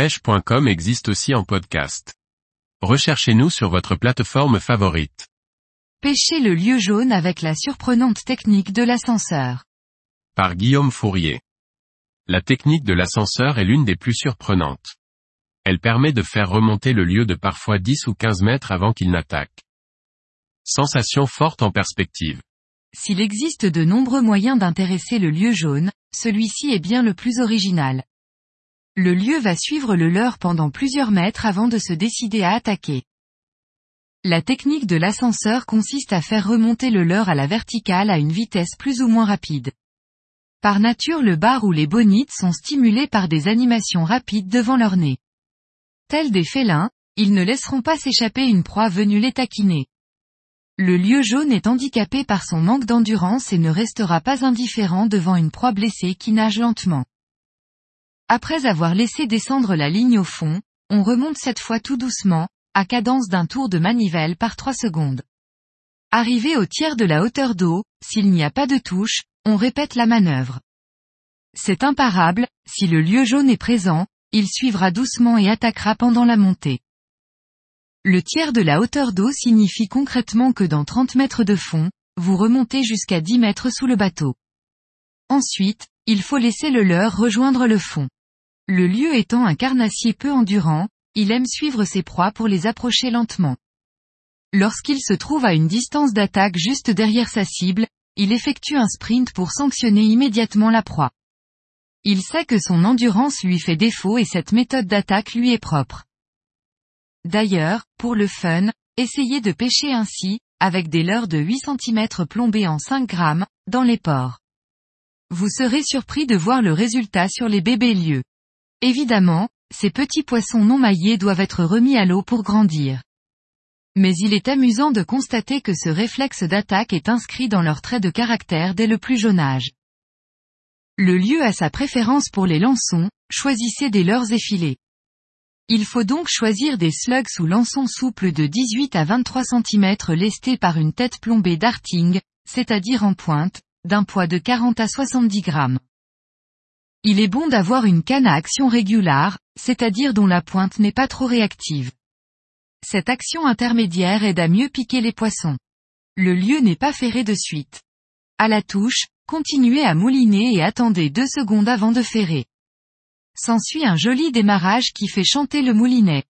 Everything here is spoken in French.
pêche.com existe aussi en podcast. Recherchez-nous sur votre plateforme favorite. Pêchez le lieu jaune avec la surprenante technique de l'ascenseur. Par Guillaume Fourier. La technique de l'ascenseur est l'une des plus surprenantes. Elle permet de faire remonter le lieu de parfois 10 ou 15 mètres avant qu'il n'attaque. Sensation forte en perspective. S'il existe de nombreux moyens d'intéresser le lieu jaune, celui-ci est bien le plus original. Le lieu va suivre le leurre pendant plusieurs mètres avant de se décider à attaquer. La technique de l'ascenseur consiste à faire remonter le leurre à la verticale à une vitesse plus ou moins rapide. Par nature le bar ou les bonites sont stimulés par des animations rapides devant leur nez. Tels des félins, ils ne laisseront pas s'échapper une proie venue les taquiner. Le lieu jaune est handicapé par son manque d'endurance et ne restera pas indifférent devant une proie blessée qui nage lentement. Après avoir laissé descendre la ligne au fond, on remonte cette fois tout doucement, à cadence d'un tour de manivelle par 3 secondes. Arrivé au tiers de la hauteur d'eau, s'il n'y a pas de touche, on répète la manœuvre. C'est imparable, si le lieu jaune est présent, il suivra doucement et attaquera pendant la montée. Le tiers de la hauteur d'eau signifie concrètement que dans 30 mètres de fond, vous remontez jusqu'à 10 mètres sous le bateau. Ensuite, il faut laisser le leurre rejoindre le fond. Le lieu étant un carnassier peu endurant, il aime suivre ses proies pour les approcher lentement. Lorsqu'il se trouve à une distance d'attaque juste derrière sa cible, il effectue un sprint pour sanctionner immédiatement la proie. Il sait que son endurance lui fait défaut et cette méthode d'attaque lui est propre. D'ailleurs, pour le fun, essayez de pêcher ainsi, avec des leurres de 8 cm plombés en 5 grammes, dans les ports. Vous serez surpris de voir le résultat sur les bébés lieux. Évidemment, ces petits poissons non maillés doivent être remis à l'eau pour grandir. Mais il est amusant de constater que ce réflexe d'attaque est inscrit dans leur trait de caractère dès le plus jeune âge. Le lieu a sa préférence pour les lançons, choisissez des leurres effilés. Il faut donc choisir des slugs ou lançons souples de 18 à 23 cm lestés par une tête plombée darting, c'est-à-dire en pointe, d'un poids de 40 à 70 grammes. Il est bon d'avoir une canne à action régulière, c'est-à-dire dont la pointe n'est pas trop réactive. Cette action intermédiaire aide à mieux piquer les poissons. Le lieu n'est pas ferré de suite. À la touche, continuez à mouliner et attendez deux secondes avant de ferrer. S'ensuit un joli démarrage qui fait chanter le moulinet.